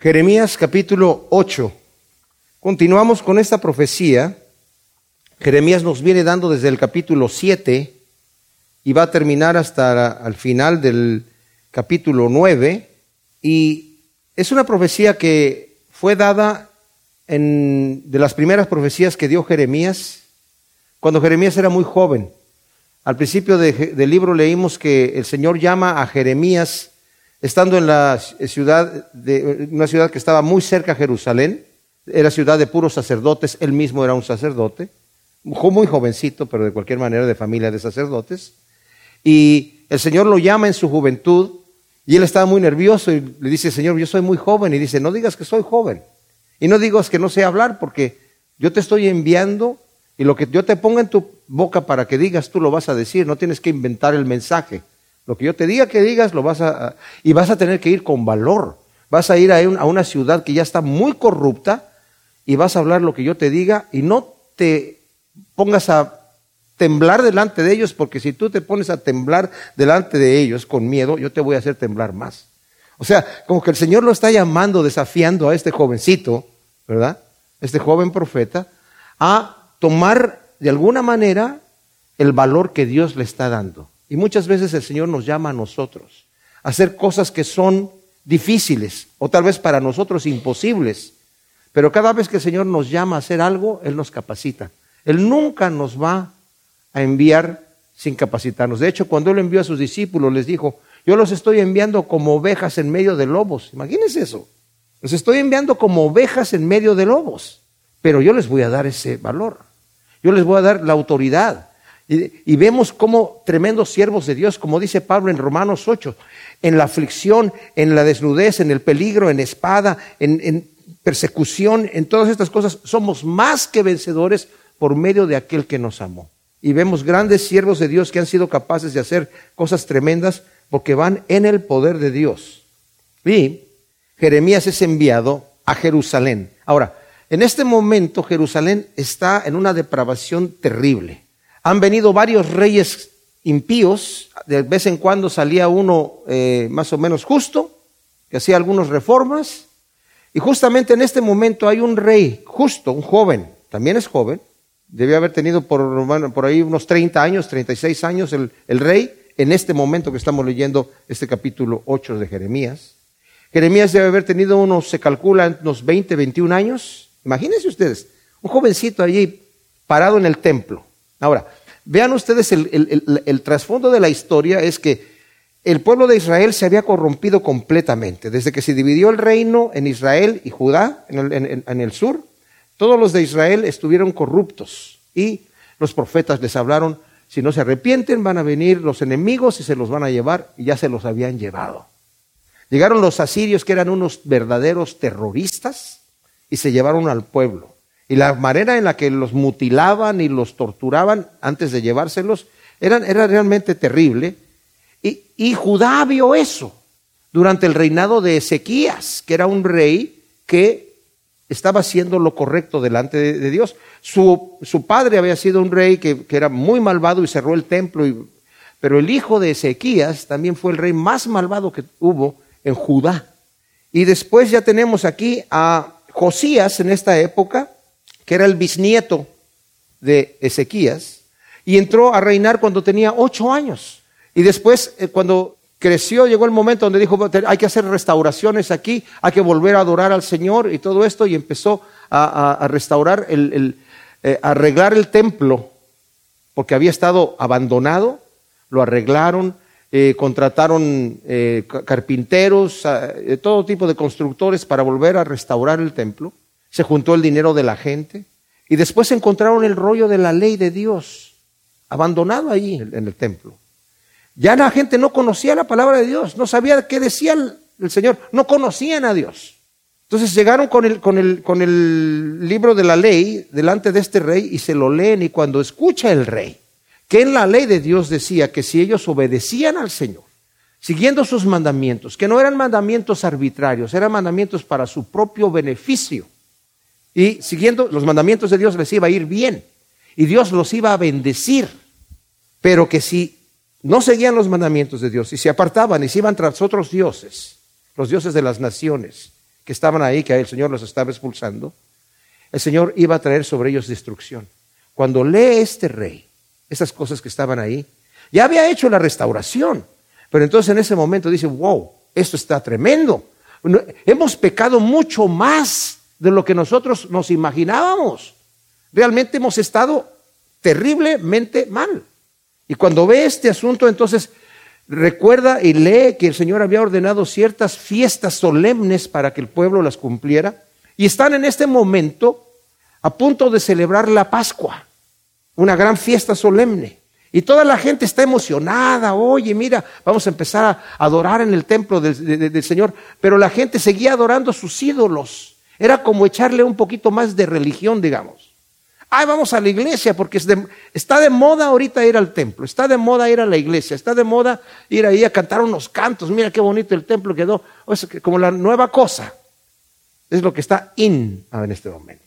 Jeremías capítulo 8. Continuamos con esta profecía. Jeremías nos viene dando desde el capítulo 7 y va a terminar hasta el final del capítulo 9. Y es una profecía que fue dada en, de las primeras profecías que dio Jeremías cuando Jeremías era muy joven. Al principio del libro leímos que el Señor llama a Jeremías estando en la ciudad, de, una ciudad que estaba muy cerca a Jerusalén, era ciudad de puros sacerdotes, él mismo era un sacerdote, muy jovencito, pero de cualquier manera de familia de sacerdotes, y el Señor lo llama en su juventud, y él estaba muy nervioso y le dice, Señor, yo soy muy joven, y dice, no digas que soy joven, y no digas que no sé hablar, porque yo te estoy enviando, y lo que yo te ponga en tu boca para que digas, tú lo vas a decir, no tienes que inventar el mensaje. Lo que yo te diga que digas, lo vas a... Y vas a tener que ir con valor. Vas a ir a, una ciudad que ya está muy corrupta y vas a hablar lo que yo te diga y no te pongas a temblar delante de ellos, porque si tú te pones a temblar delante de ellos con miedo, yo te voy a hacer temblar más. O sea, como que el Señor lo está llamando, desafiando a este jovencito, ¿verdad? Este joven profeta, a tomar de alguna manera el valor que Dios le está dando. Y muchas veces el Señor nos llama a nosotros a hacer cosas que son difíciles o tal vez para nosotros imposibles. Pero cada vez que el Señor nos llama a hacer algo, Él nos capacita. Él nunca nos va a enviar sin capacitarnos. De hecho, cuando Él envió a sus discípulos, les dijo, yo los estoy enviando como ovejas en medio de lobos. Imagínense eso. Los estoy enviando como ovejas en medio de lobos. Pero yo les voy a dar ese valor. Yo les voy a dar la autoridad. Y, vemos como tremendos siervos de Dios, como dice Pablo en Romanos 8, en la aflicción, en la desnudez, en el peligro, en espada, en, en persecución, en todas estas cosas, somos más que vencedores por medio de aquel que nos amó. Y vemos grandes siervos de Dios que han sido capaces de hacer cosas tremendas porque van en el poder de Dios. Y Jeremías es enviado a Jerusalén. Ahora, en este momento Jerusalén está en una depravación terrible. Han venido varios reyes impíos, de vez en cuando salía uno eh, más o menos justo, que hacía algunas reformas, y justamente en este momento hay un rey justo, un joven, también es joven, debe haber tenido por, por ahí unos 30 años, 36 años el, el rey, en este momento que estamos leyendo este capítulo 8 de Jeremías. Jeremías debe haber tenido unos, se calcula, unos 20, 21 años. Imagínense ustedes, un jovencito allí parado en el templo. Ahora, vean ustedes el, trasfondo de la historia es que el pueblo de Israel se había corrompido completamente. Desde que se dividió el reino en Israel y Judá, en el, sur, todos los de Israel estuvieron corruptos. Y los profetas les hablaron, si no se arrepienten, van a venir los enemigos y se los van a llevar, y ya se los habían llevado. Llegaron los asirios, que eran unos verdaderos terroristas, y se llevaron al pueblo. Y la manera en la que los mutilaban y los torturaban antes de llevárselos era, realmente terrible. Y, Judá vio eso durante el reinado de Ezequías, que era un rey que estaba haciendo lo correcto delante de, Dios. Su, su, padre había sido un rey que, era muy malvado y cerró el templo, pero el hijo de Ezequías también fue el rey más malvado que hubo en Judá. Y después ya tenemos aquí a Josías en esta época, que era el bisnieto de Ezequías, y entró a reinar cuando tenía ocho años. Y después, eh, cuando creció, llegó el momento donde dijo, hay que hacer restauraciones aquí, hay que volver a adorar al Señor y todo esto, y empezó a, restaurar, el, eh, arreglar el templo, porque había estado abandonado, lo arreglaron, eh, contrataron carpinteros, todo tipo de constructores para volver a restaurar el templo se juntó el dinero de la gente y después encontraron el rollo de la ley de Dios abandonado ahí en el templo. Ya la gente no conocía la palabra de Dios, no sabía qué decía el, Señor, no conocían a Dios. Entonces llegaron con el, con, el, con el libro de la ley delante de este rey y se lo leen y cuando escucha el rey que en la ley de Dios decía que si ellos obedecían al Señor, siguiendo sus mandamientos, que no eran mandamientos arbitrarios, eran mandamientos para su propio beneficio, y siguiendo los mandamientos de Dios les iba a ir bien. Y Dios los iba a bendecir. Pero que si no seguían los mandamientos de Dios y se apartaban y se iban tras otros dioses, los dioses de las naciones, que estaban ahí, que el Señor los estaba expulsando, el Señor iba a traer sobre ellos destrucción. Cuando lee este rey esas cosas que estaban ahí, ya había hecho la restauración, pero entonces en ese momento dice, wow, esto está tremendo. Hemos pecado mucho más de lo que nosotros nos imaginábamos. Realmente hemos estado terriblemente mal. Y cuando ve este asunto, entonces recuerda y lee que el Señor había ordenado ciertas fiestas solemnes para que el pueblo las cumpliera. Y están en este momento a punto de celebrar la Pascua, una gran fiesta solemne. Y toda la gente está emocionada, oye, mira, vamos a empezar a adorar en el templo del, Señor, pero la gente seguía adorando sus ídolos. Era como echarle un poquito más de religión, digamos. Ay, vamos a la iglesia porque está de moda ahorita ir al templo, está de moda ir a la iglesia, está de moda ir ahí a cantar unos cantos. Mira qué bonito el templo quedó, como la nueva cosa. Es lo que está in en este momento.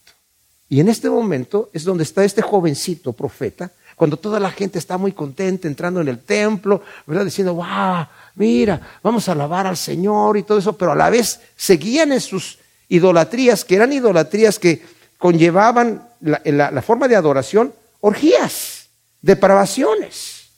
Y en este momento es donde está este jovencito profeta cuando toda la gente está muy contenta entrando en el templo, ¿verdad? Diciendo, wow, mira, vamos a alabar al Señor y todo eso, pero a la vez seguían en sus idolatrías, que eran idolatrías que conllevaban la, la forma de adoración, orgías, depravaciones.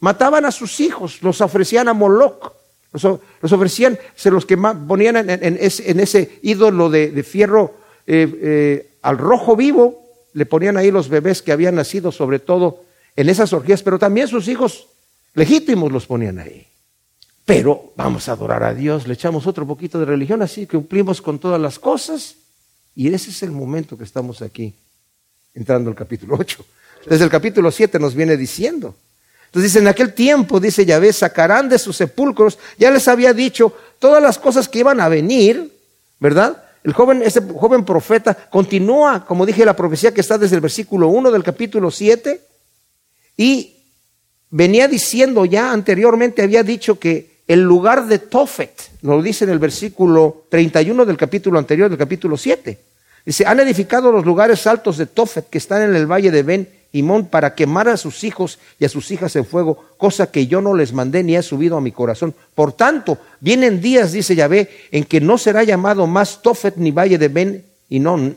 Mataban a sus hijos, los ofrecían a Moloch, los, ofrecían, se los que ponían en, ese, ídolo de, fierro eh, eh, al rojo vivo, le ponían ahí los bebés que habían nacido, sobre todo en esas orgías, pero también sus hijos legítimos los ponían ahí. Pero vamos a adorar a Dios, le echamos otro poquito de religión, así que cumplimos con todas las cosas. Y ese es el momento que estamos aquí, entrando al capítulo 8. Desde el capítulo 7 nos viene diciendo. Entonces dice, en aquel tiempo, dice Yahvé, sacarán de sus sepulcros, ya les había dicho todas las cosas que iban a venir, ¿verdad? El joven, ese joven profeta continúa, como dije, la profecía que está desde el versículo 1 del capítulo 7, y venía diciendo ya anteriormente, había dicho que el lugar de Tofet, lo dice en el versículo 31 del capítulo anterior, del capítulo 7. Dice, han edificado los lugares altos de Tofet que están en el valle de Ben Imón para quemar a sus hijos y a sus hijas en fuego, cosa que yo no les mandé ni he subido a mi corazón. Por tanto, vienen días, dice Yahvé, en que no será llamado más Tofet ni valle de Ben Inón,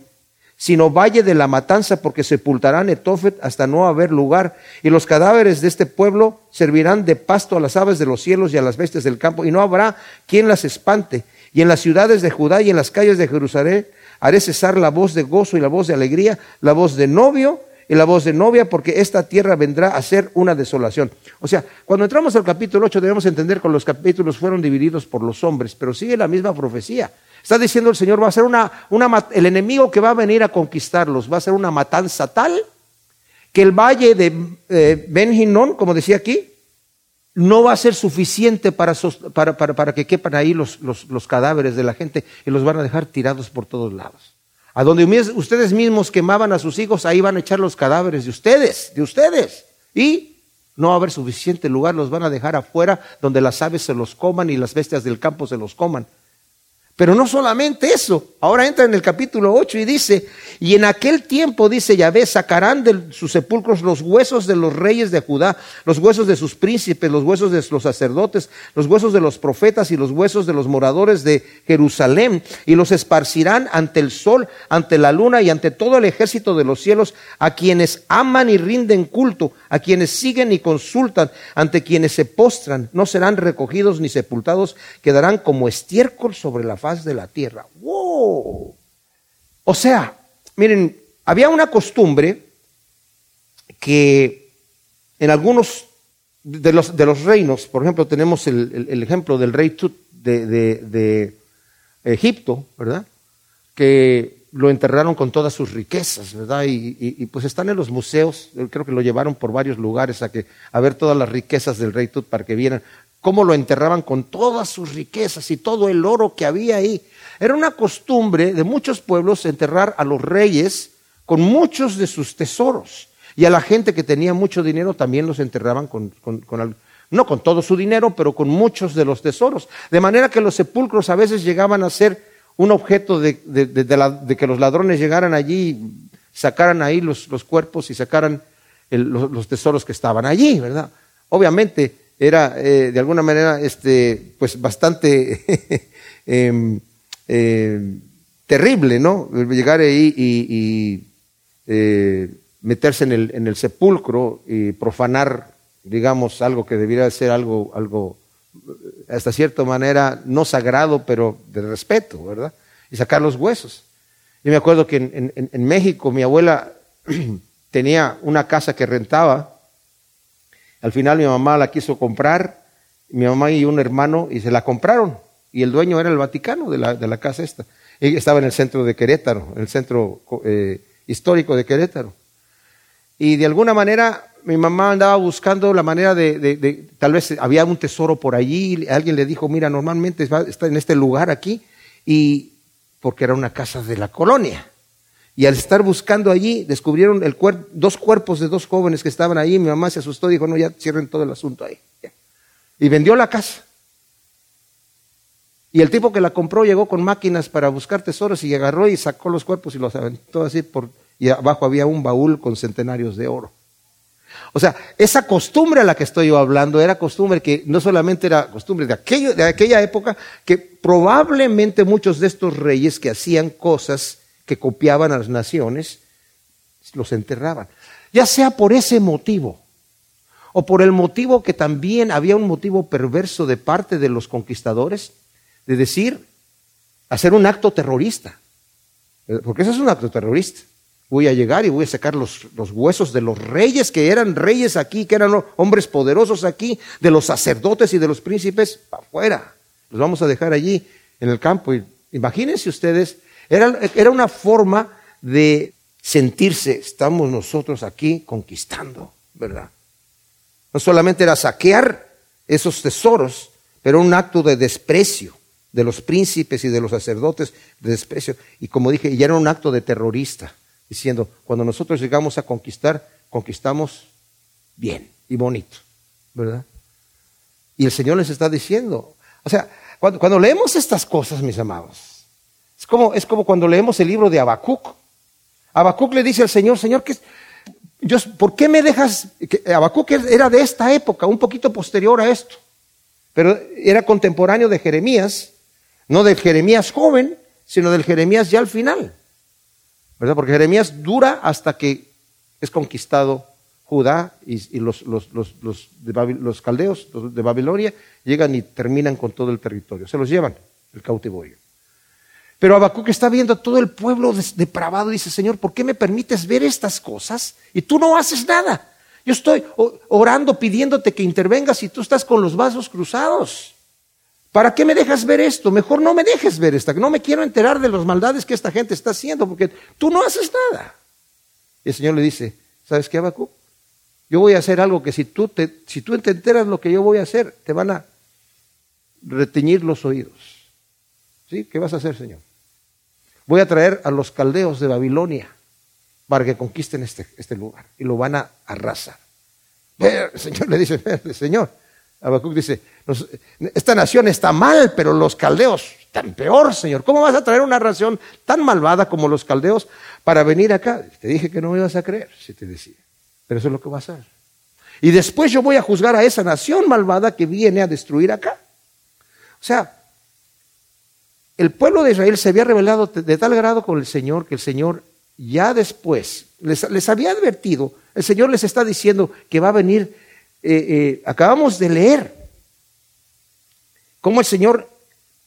sino valle de la matanza, porque sepultarán Etofet hasta no haber lugar, y los cadáveres de este pueblo servirán de pasto a las aves de los cielos y a las bestias del campo, y no habrá quien las espante. Y en las ciudades de Judá y en las calles de Jerusalén haré cesar la voz de gozo y la voz de alegría, la voz de novio y la voz de novia, porque esta tierra vendrá a ser una desolación. O sea, cuando entramos al capítulo 8 debemos entender que los capítulos fueron divididos por los hombres, pero sigue la misma profecía. Está diciendo el Señor, va a ser una, el enemigo que va a venir a conquistarlos, va a ser una matanza tal que el valle de eh, como decía aquí, no va a ser suficiente para, para, para, que quepan ahí los, los, los, cadáveres de la gente y los van a dejar tirados por todos lados. A donde ustedes mismos quemaban a sus hijos, ahí van a echar los cadáveres de ustedes, de ustedes. Y no va a haber suficiente lugar, los van a dejar afuera donde las aves se los coman y las bestias del campo se los coman. Pero no solamente eso, ahora entra en el capítulo 8 y dice, y en aquel tiempo, dice Yahvé, sacarán de sus sepulcros los huesos de los reyes de Judá, los huesos de sus príncipes, los huesos de los sacerdotes, los huesos de los profetas y los huesos de los moradores de Jerusalén, y los esparcirán ante el sol, ante la luna y ante todo el ejército de los cielos, a quienes aman y rinden culto, a quienes siguen y consultan, ante quienes se postran, no serán recogidos ni sepultados, quedarán como estiércol sobre la faz de la tierra. ¡Wow! O sea, miren, había una costumbre que en algunos de los, de los reinos, por ejemplo, tenemos el, ejemplo del rey Tut de, de, Egipto, ¿verdad? Que lo enterraron con todas sus riquezas, ¿verdad? Y, y, pues están en los museos, creo que lo llevaron por varios lugares a, que, a ver todas las riquezas del rey Tut para que vieran cómo lo enterraban con todas sus riquezas y todo el oro que había ahí. Era una costumbre de muchos pueblos enterrar a los reyes con muchos de sus tesoros. Y a la gente que tenía mucho dinero también los enterraban con, no con todo su dinero, pero con muchos de los tesoros. De manera que los sepulcros a veces llegaban a ser un objeto de, que los ladrones llegaran allí, sacaran ahí los, cuerpos y sacaran los, los tesoros que estaban allí, ¿verdad? Obviamente era eh, de alguna manera este, pues bastante em, eh, terrible, ¿no? Llegar ahí y, eh, meterse en el, en el sepulcro y profanar, digamos, algo que debiera ser algo, algo hasta cierta manera no sagrado, pero de respeto, ¿verdad? Y sacar los huesos. Yo me acuerdo que en, México mi abuela tenía una casa que rentaba. Al final mi mamá la quiso comprar, mi mamá y un hermano, y se la compraron. Y el dueño era el Vaticano de la, de la casa esta. estaba en el centro de Querétaro, en el centro eh, histórico de Querétaro. Y de alguna manera mi mamá andaba buscando la manera de, tal vez había un tesoro por allí, alguien le dijo, mira, normalmente está en este lugar aquí, y porque era una casa de la colonia. Y al estar buscando allí, descubrieron dos cuerpos de dos jóvenes que estaban ahí, mi mamá se asustó y dijo, no, ya cierren todo el asunto ahí. Y vendió la casa. Y el tipo que la compró llegó con máquinas para buscar tesoros y agarró y sacó los cuerpos y los aventó así por, y abajo había un baúl con centenarios de oro. O sea, esa costumbre a la que estoy yo hablando era costumbre que no solamente era costumbre de, aquello, de aquella época, que probablemente muchos de estos reyes que hacían cosas que copiaban a las naciones, los enterraban. Ya sea por ese motivo, o por el motivo que también había un motivo perverso de parte de los conquistadores, de decir, hacer un acto terrorista. Porque eso es un acto terrorista voy a llegar y voy a sacar los, huesos de los reyes que eran reyes aquí, que eran hombres poderosos aquí, de los sacerdotes y de los príncipes, afuera. Los vamos a dejar allí en el campo. imagínense ustedes, era, era una forma de sentirse, estamos nosotros aquí conquistando, ¿verdad? No solamente era saquear esos tesoros, pero un acto de desprecio de los príncipes y de los sacerdotes, de desprecio. Y como dije, ya era un acto de terrorista diciendo, cuando nosotros llegamos a conquistar, conquistamos bien y bonito, ¿verdad? Y el Señor les está diciendo, o sea, cuando, leemos estas cosas, mis amados, es como, es como cuando leemos el libro de Habacuc. Habacuc le dice al Señor, Señor, ¿qué, yo, ¿por qué me dejas? Habacuc era de esta época, un poquito posterior a esto, pero era contemporáneo de Jeremías, no del Jeremías joven, sino del Jeremías ya al final. ¿verdad? Porque Jeremías dura hasta que es conquistado Judá y, los, los, caldeos de Babilonia llegan y terminan con todo el territorio. Se los llevan el cautiverio. Pero Habacuc está viendo todo el pueblo depravado y dice, Señor, ¿por qué me permites ver estas cosas y tú no haces nada? Yo estoy orando pidiéndote que intervengas y tú estás con los vasos cruzados. ¿Para qué me dejas ver esto? Mejor no me dejes ver esta, no me quiero enterar de las maldades que esta gente está haciendo, porque tú no haces nada. Y el Señor le dice, ¿sabes qué, Abacu? Yo voy a hacer algo que si tú, te, si tú te enteras lo que yo voy a hacer, te van a reteñir los oídos. ¿Sí? ¿Qué vas a hacer, Señor? Voy a traer a los caldeos de Babilonia para que conquisten este, este lugar y lo van a arrasar. El Señor le dice, Señor, Habacuc dice, esta nación está mal, pero los caldeos están peor, Señor. ¿Cómo vas a traer una nación tan malvada como los caldeos para venir acá? Te dije que no me ibas a creer, si te decía. Pero eso es lo que va a hacer. Y después yo voy a juzgar a esa nación malvada que viene a destruir acá. O sea, el pueblo de Israel se había revelado de tal grado con el Señor que el Señor ya después les, les había advertido, el Señor les está diciendo que va a venir eh, eh, acabamos de leer cómo el Señor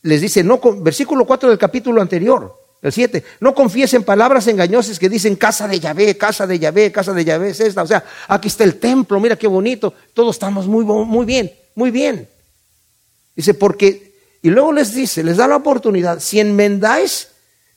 les dice, no, versículo 4 del capítulo anterior, el 7, no confiesen palabras engañosas que dicen casa de Yahvé, casa de Yahvé, casa de Yahvé es esta. O sea, aquí está el templo, mira qué bonito, todos estamos muy, muy bien, muy bien. Dice, porque, y luego les dice, les da la oportunidad, si enmendáis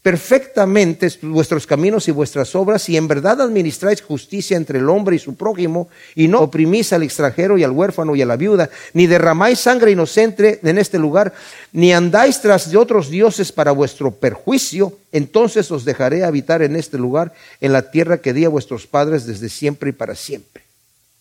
perfectamente vuestros caminos y vuestras obras, y en verdad administráis justicia entre el hombre y su prójimo, y no oprimís al extranjero y al huérfano y a la viuda, ni derramáis sangre inocente en este lugar, ni andáis tras de otros dioses para vuestro perjuicio, entonces os dejaré habitar en este lugar, en la tierra que di a vuestros padres desde siempre y para siempre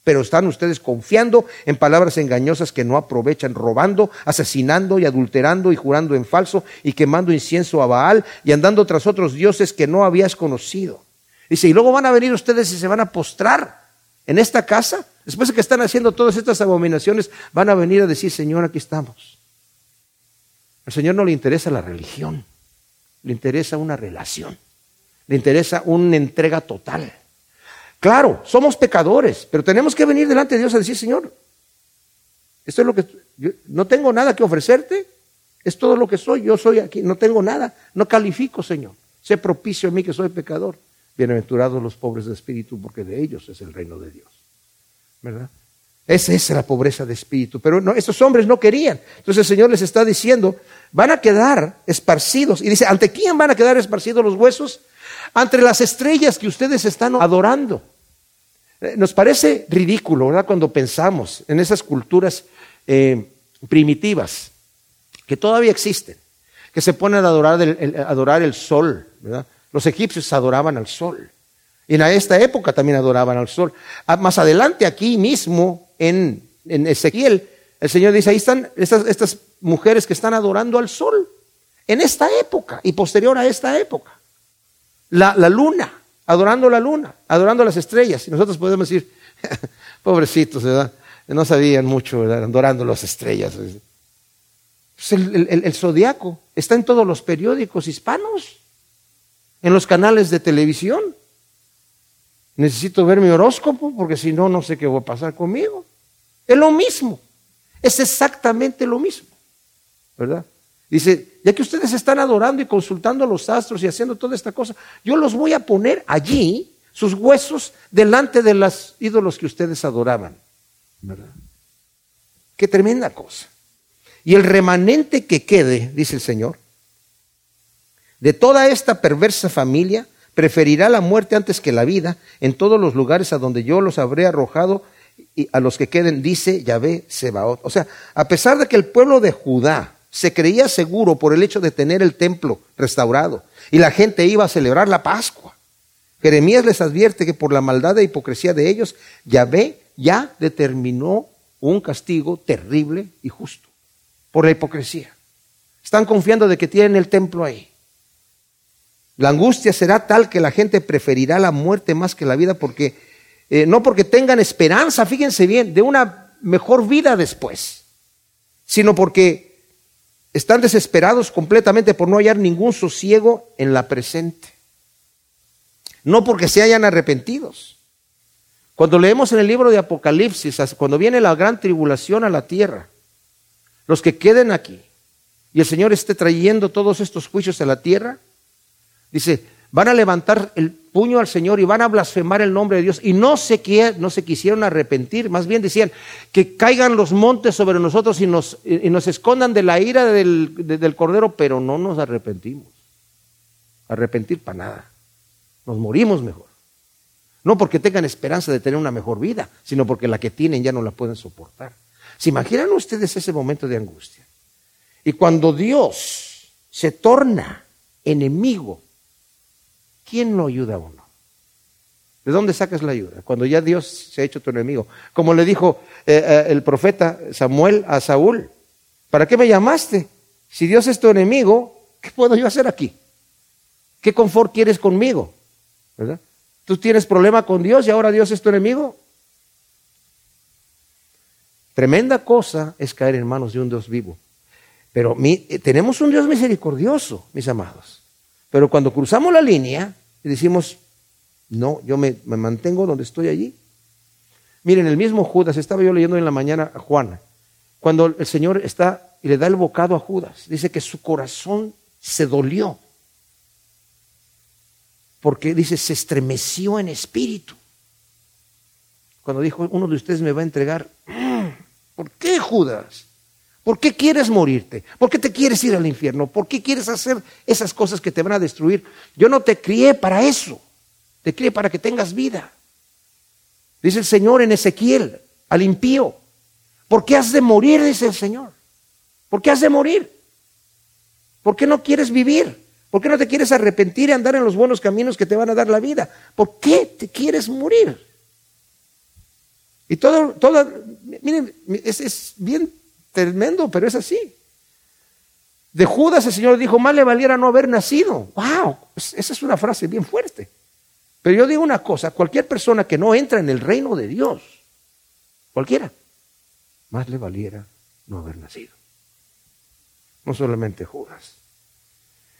pero están ustedes confiando en palabras engañosas que no aprovechan, robando, asesinando y adulterando y jurando en falso y quemando incienso a Baal y andando tras otros dioses que no habías conocido. Dice, y luego van a venir ustedes y se van a postrar en esta casa. Después de que están haciendo todas estas abominaciones, van a venir a decir, Señor, aquí estamos. Al Señor no le interesa la religión. le interesa una relación, le interesa una entrega total. Claro, somos pecadores, pero tenemos que venir delante de Dios a decir, Señor, esto es lo que no tengo nada que ofrecerte, es todo lo que soy, yo soy aquí, no tengo nada, no califico, Señor. Sé propicio a mí que soy pecador. Bienaventurados los pobres de espíritu, porque de ellos es el reino de Dios. ¿Verdad? Esa es la pobreza de espíritu. Pero no, estos hombres no querían. Entonces el Señor les está diciendo, van a quedar esparcidos. Y dice, ¿ante quién van a quedar esparcidos los huesos? Ante las estrellas que ustedes están adorando. Eh, nos parece ridículo, ¿verdad? Cuando pensamos en esas culturas eh, primitivas que todavía existen, que se ponen a adorar el, adorar el sol, ¿verdad? Los egipcios adoraban al sol. Y en esta época también adoraban al sol. Ah, más adelante, aquí mismo, en, Ezequiel, el Señor dice, ahí están estas, mujeres que están adorando al sol. En esta época y posterior a esta época. La luna, adorando la luna, adorando las estrellas. Y nosotros podemos decir, pobrecitos, ¿verdad? No sabían mucho, ¿verdad? Adorando las estrellas. Pues el, el, zodiaco está en todos los periódicos hispanos, en los canales de televisión. Necesito ver mi horóscopo porque si no, no sé qué va a pasar conmigo. Es lo mismo, es exactamente lo mismo, ¿verdad? Dice, ya que ustedes están adorando y consultando a los astros y haciendo toda esta cosa, yo los voy a poner allí, sus huesos, delante de los ídolos que ustedes adoraban. ¿Verdad? Qué tremenda cosa. Y el remanente que quede, dice el Señor, de toda esta perversa familia, preferirá la muerte antes que la vida en todos los lugares a donde yo los habré arrojado y a los que queden, dice Yahvé Sebaot. O sea, a pesar de que el pueblo de Judá se creía seguro por el hecho de tener el templo restaurado y la gente iba a celebrar la Pascua, Jeremías les advierte que por la maldad e hipocresía de ellos, Yahvé ya determinó un castigo terrible y justo por la hipocresía. Están confiando de que tienen el templo ahí. La angustia será tal que la gente preferirá la muerte más que la vida porque eh, no porque tengan esperanza, fíjense bien, de una mejor vida después, sino porque están desesperados completamente por no hallar ningún sosiego en la presente. No porque se hayan arrepentidos. Cuando leemos en el libro de Apocalipsis, cuando viene la gran tribulación a la tierra, los que queden aquí y el Señor esté trayendo todos estos juicios a la tierra, dice, van a levantar el puño al Señor y van a blasfemar el nombre de Dios y no se, no se quisieron arrepentir, más bien decían que caigan los montes sobre nosotros y nos, y nos escondan de la ira del, del Cordero, pero no nos arrepentimos. Arrepentir para nada. Nos morimos mejor. No porque tengan esperanza de tener una mejor vida, sino porque la que tienen ya no la pueden soportar. ¿Se imaginan ustedes ese momento de angustia? Y cuando Dios se torna enemigo, ¿quién lo ayuda a uno? ¿De dónde sacas la ayuda? Cuando ya Dios se ha hecho tu enemigo. Como le dijo eh, eh, el profeta Samuel a Saúl, ¿para qué me llamaste? Si Dios es tu enemigo, ¿qué puedo yo hacer aquí? ¿Qué confort quieres conmigo? ¿Verdad? ¿Tú tienes problema con Dios y ahora Dios es tu enemigo? Tremenda cosa es caer en manos de un Dios vivo. Pero eh, tenemos un Dios misericordioso, mis amados. Pero cuando cruzamos la línea y decimos, no, yo me, mantengo donde estoy allí. Miren, el mismo Judas, estaba yo leyendo en la mañana a Juana, cuando el Señor está y le da el bocado a Judas, dice que su corazón se dolió. Porque dice, se estremeció en espíritu. Cuando dijo, uno de ustedes me va a entregar, ¿Por qué, Judas? ¿Por qué quieres morirte? ¿Por qué te quieres ir al infierno? ¿Por qué quieres hacer esas cosas que te van a destruir? Yo no te crié para eso. Te crié para que tengas vida. Dice el Señor en Ezequiel al impío. ¿Por qué has de morir? Dice el Señor. ¿Por qué has de morir? ¿Por qué no quieres vivir? ¿Por qué no te quieres arrepentir y andar en los buenos caminos que te van a dar la vida? ¿Por qué te quieres morir? Y todo, todo miren, es, es bien tremendo, pero es así. De Judas el Señor dijo, más le valiera no haber nacido. ¡Wow! Esa es una frase bien fuerte. Pero yo digo una cosa, cualquier persona que no entra en el reino de Dios, cualquiera, más le valiera no haber nacido. No solamente Judas.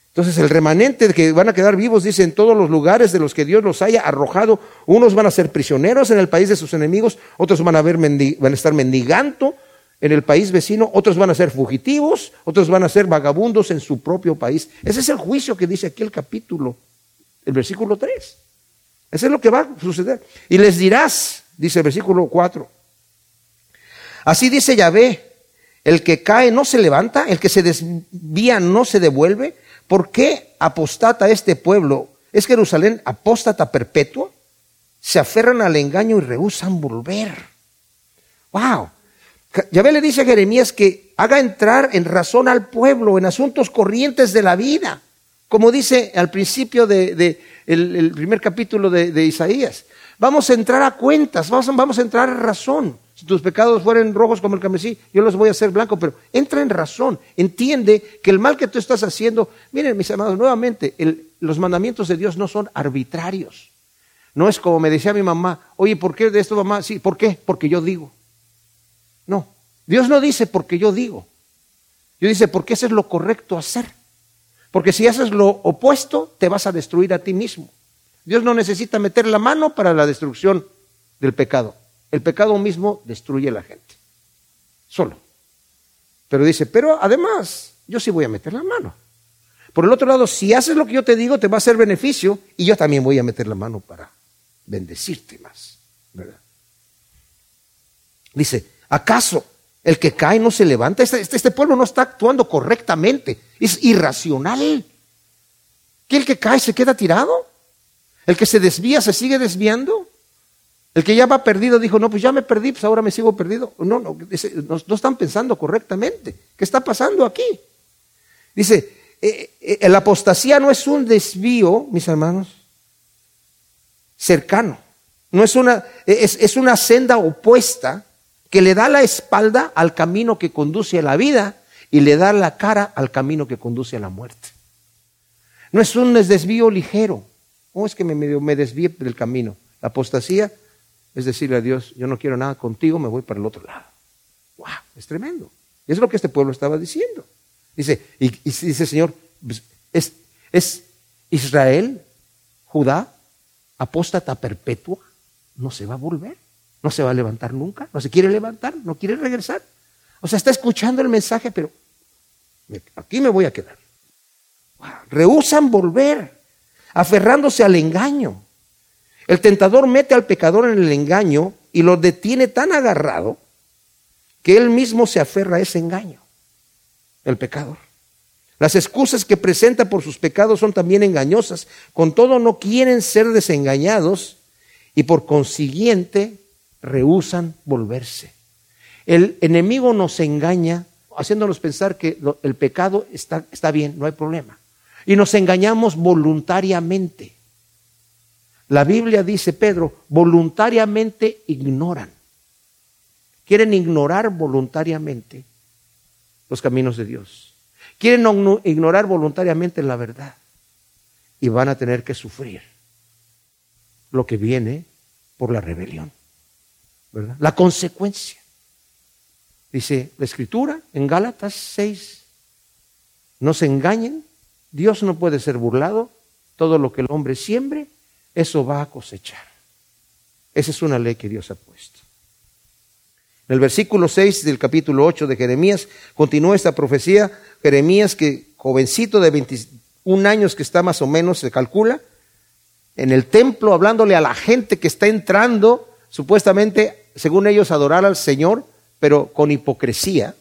Entonces el remanente que van a quedar vivos, dice, en todos los lugares de los que Dios los haya arrojado, unos van a ser prisioneros en el país de sus enemigos, otros van a, ver van a estar mendigando en el país vecino, otros van a ser fugitivos, otros van a ser vagabundos en su propio país. Ese es el juicio que dice aquí el capítulo, el versículo 3. Eso es lo que va a suceder. Y les dirás, dice el versículo 4, así dice Yahvé, el que cae no se levanta, el que se desvía no se devuelve, ¿Por qué apostata este pueblo? ¿Es Jerusalén apóstata perpetua? Se aferran al engaño y rehusan volver. ¡Wow! Yahvé le dice a Jeremías que haga entrar en razón al pueblo en asuntos corrientes de la vida, como dice al principio del de, el, primer capítulo de, Isaías. Vamos a entrar a cuentas, vamos, a entrar a razón. Si tus pecados fueren rojos como el carmesí, yo los voy a hacer blancos, pero entra en razón, entiende que el mal que tú estás haciendo, miren mis amados, nuevamente, los mandamientos de Dios no son arbitrarios. No es como me decía mi mamá, oye, ¿por qué de esto mamá? Sí, ¿por qué? Porque yo digo. No, Dios no dice porque yo digo. Dios dice porque eso es lo correcto hacer. Porque si haces lo opuesto, te vas a destruir a ti mismo. Dios no necesita meter la mano para la destrucción del pecado. El pecado mismo destruye a la gente. Solo. Pero dice, pero además, yo sí voy a meter la mano. Por el otro lado, si haces lo que yo te digo, te va a hacer beneficio y yo también voy a meter la mano para bendecirte más. ¿verdad? Dice, ¿acaso el que cae no se levanta? Este, este, este, pueblo no está actuando correctamente. Es irracional. ¿Que el que cae se queda tirado? ¿El que se desvía se sigue desviando? El que ya va perdido dijo, no, pues ya me perdí, pues ahora me sigo perdido. No, no, no, están pensando correctamente. ¿Qué está pasando aquí? Dice, eh, eh, la apostasía no es un desvío, mis hermanos, cercano. No es una, es, es una senda opuesta que le da la espalda al camino que conduce a la vida y le da la cara al camino que conduce a la muerte. No es un desvío ligero. ¿Cómo es que me, me desvíe del camino? La apostasía es decirle a Dios, yo no quiero nada contigo, me voy para el otro lado. ¡Wow! Es tremendo. Es lo que este pueblo estaba diciendo. Dice, y, dice Señor, pues, ¿es, ¿es Israel, Judá, apóstata perpetua? No se va a volver, no se va a levantar nunca, no se quiere levantar, no quiere regresar. O sea, está escuchando el mensaje, pero aquí me voy a quedar. Wow. Rehusan volver, aferrándose al engaño. El tentador mete al pecador en el engaño y lo detiene tan agarrado que él mismo se aferra a ese engaño, el pecador. Las excusas que presenta por sus pecados son también engañosas. Con todo no quieren ser desengañados y por consiguiente rehusan volverse. El enemigo nos engaña haciéndonos pensar que el pecado está, está bien, no hay problema. Y nos engañamos voluntariamente. La Biblia dice, Pedro, voluntariamente ignoran. Quieren ignorar voluntariamente los caminos de Dios. Quieren ignorar voluntariamente la verdad. Y van a tener que sufrir lo que viene por la rebelión. La consecuencia. Dice la escritura en Gálatas 6, no se engañen, Dios no puede ser burlado, todo lo que el hombre siembre, eso va a cosechar. Esa es una ley que Dios ha puesto. En el versículo 6 del capítulo 8 de Jeremías continúa esta profecía. Jeremías, que jovencito de 21 años que está más o menos, se calcula, en el templo hablándole a la gente que está entrando, supuestamente, según ellos, adorar al Señor, pero con hipocresía.